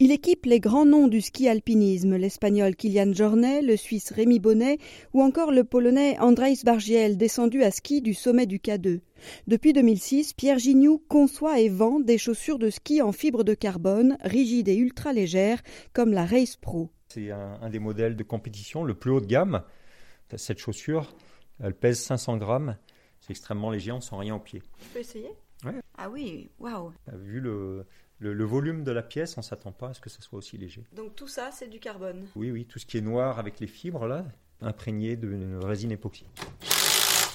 Il équipe les grands noms du ski alpinisme, l'espagnol Kilian Jornet, le suisse Rémi Bonnet ou encore le polonais Andrzej Bargiel, descendu à ski du sommet du K2. Depuis 2006, Pierre Gignoux conçoit et vend des chaussures de ski en fibre de carbone, rigides et ultra légères, comme la Race Pro. C'est un, un des modèles de compétition le plus haut de gamme. Cette chaussure, elle pèse 500 grammes. C'est extrêmement léger, on ne sent rien au pied. Tu peux essayer? Ouais. Ah oui, waouh Vu le, le, le volume de la pièce, on ne s'attend pas à ce que ce soit aussi léger. Donc tout ça, c'est du carbone. Oui, oui, tout ce qui est noir avec les fibres là, imprégné d'une résine époxy.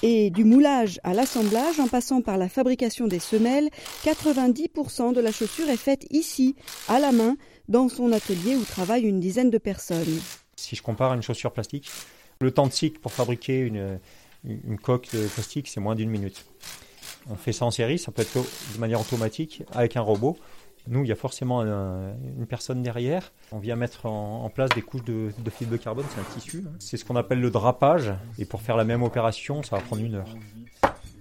Et du moulage à l'assemblage, en passant par la fabrication des semelles, 90% de la chaussure est faite ici, à la main, dans son atelier où travaillent une dizaine de personnes. Si je compare à une chaussure plastique, le temps de cycle pour fabriquer une, une coque de plastique, c'est moins d'une minute. On fait ça en série, ça peut être de manière automatique avec un robot. Nous, il y a forcément un- une personne derrière. On vient mettre en, en place des couches de, de fibre de carbone, c'est un tissu. hein. C'est ce qu'on appelle le drapage. Et pour faire la même opération, ça va prendre une heure.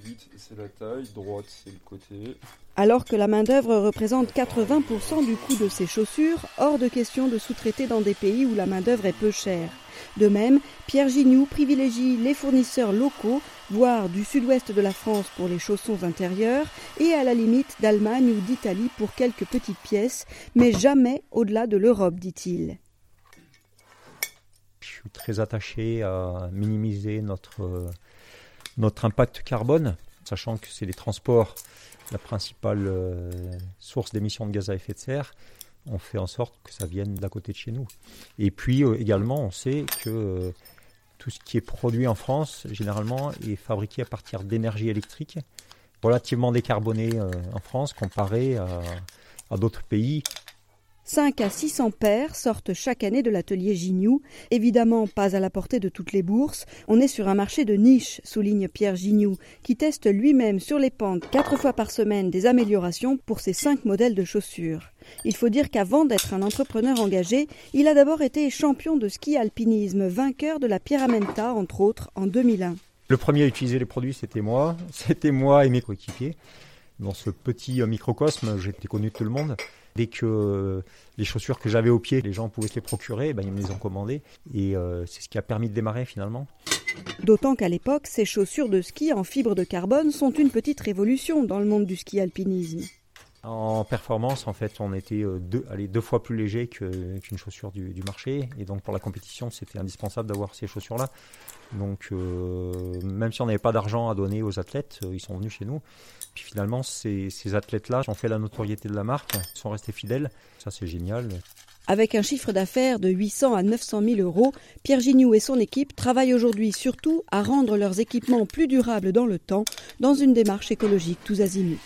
8, c'est la taille, droite, c'est le côté. Alors que la main-d'œuvre représente 80% du coût de ces chaussures, hors de question de sous-traiter dans des pays où la main-d'œuvre est peu chère. De même, Pierre Gignoux privilégie les fournisseurs locaux, voire du sud-ouest de la France pour les chaussons intérieurs, et à la limite d'Allemagne ou d'Italie pour quelques petites pièces, mais jamais au-delà de l'Europe, dit-il. Je suis très attaché à minimiser notre, notre impact carbone, sachant que c'est les transports la principale euh, source d'émissions de gaz à effet de serre. On fait en sorte que ça vienne d'à côté de chez nous. Et puis euh, également, on sait que euh, tout ce qui est produit en France, généralement, est fabriqué à partir d'énergie électrique, relativement décarbonée euh, en France comparé à, à d'autres pays 5 à 600 paires sortent chaque année de l'atelier Gignoux. Évidemment, pas à la portée de toutes les bourses. On est sur un marché de niche, souligne Pierre Gignoux, qui teste lui-même sur les pentes quatre fois par semaine des améliorations pour ses cinq modèles de chaussures. Il faut dire qu'avant d'être un entrepreneur engagé, il a d'abord été champion de ski alpinisme, vainqueur de la Pyramenta, entre autres, en 2001. Le premier à utiliser les produits, c'était moi. C'était moi et mes coéquipiers. Dans ce petit euh, microcosme, j'étais connu de tout le monde. Dès que euh, les chaussures que j'avais au pied, les gens pouvaient se les procurer, ben, ils me les ont commandées. Et euh, c'est ce qui a permis de démarrer finalement. D'autant qu'à l'époque, ces chaussures de ski en fibre de carbone sont une petite révolution dans le monde du ski alpinisme. En performance, en fait, on était euh, deux, deux fois plus léger qu'une chaussure du, du marché. Et donc, pour la compétition, c'était indispensable d'avoir ces chaussures-là. Donc, euh, même si on n'avait pas d'argent à donner aux athlètes, euh, ils sont venus chez nous. Puis finalement, ces, ces athlètes-là ont fait la notoriété de la marque, sont restés fidèles. Ça, c'est génial. Avec un chiffre d'affaires de 800 à 900 000 euros, Pierre Gignoux et son équipe travaillent aujourd'hui surtout à rendre leurs équipements plus durables dans le temps, dans une démarche écologique tous azimuts.